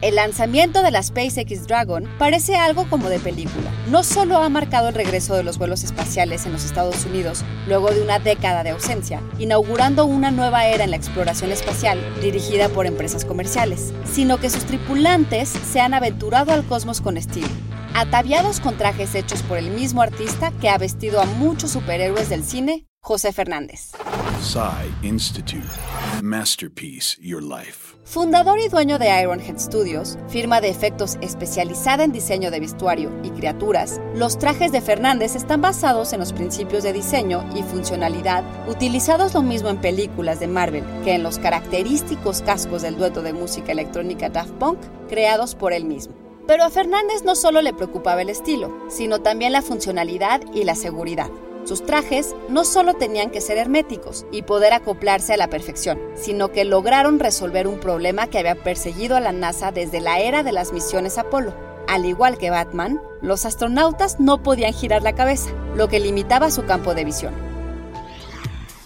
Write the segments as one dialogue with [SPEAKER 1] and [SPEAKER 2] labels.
[SPEAKER 1] El lanzamiento de la SpaceX Dragon parece algo como de película. No solo ha marcado el regreso de los vuelos espaciales en los Estados Unidos luego de una década de ausencia, inaugurando una nueva era en la exploración espacial dirigida por empresas comerciales, sino que sus tripulantes se han aventurado al cosmos con estilo, ataviados con trajes hechos por el mismo artista que ha vestido a muchos superhéroes del cine, José Fernández.
[SPEAKER 2] Institute. Masterpiece Your Life.
[SPEAKER 1] Fundador y dueño de Ironhead Studios, firma de efectos especializada en diseño de vestuario y criaturas, los trajes de Fernández están basados en los principios de diseño y funcionalidad utilizados lo mismo en películas de Marvel que en los característicos cascos del dueto de música electrónica Daft Punk creados por él mismo. Pero a Fernández no solo le preocupaba el estilo, sino también la funcionalidad y la seguridad. Sus trajes no solo tenían que ser herméticos y poder acoplarse a la perfección, sino que lograron resolver un problema que había perseguido a la NASA desde la era de las misiones Apolo. Al igual que Batman, los astronautas no podían girar la cabeza, lo que limitaba su campo de visión.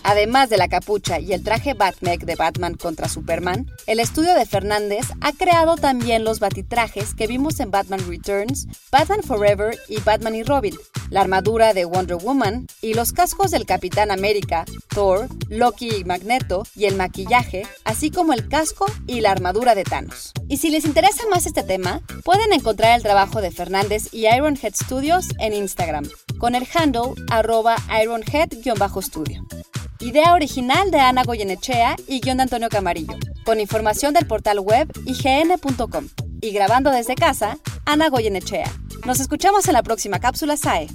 [SPEAKER 1] Además de la capucha y el traje Batmec de Batman contra Superman, el estudio de Fernández ha creado también los batitrajes que vimos en Batman Returns, Batman Forever y Batman y Robin, la armadura de Wonder Woman y los cascos del Capitán América, Thor, Loki y Magneto y el maquillaje, así como el casco y la armadura de Thanos. Y si les interesa más este tema, pueden encontrar el trabajo de Fernández y Ironhead Studios en Instagram, con el handle arroba ironhead-studio. Idea original de Ana Goyenechea y guion de Antonio Camarillo, con información del portal web ign.com. Y grabando desde casa, Ana Goyenechea. Nos escuchamos en la próxima cápsula SAE.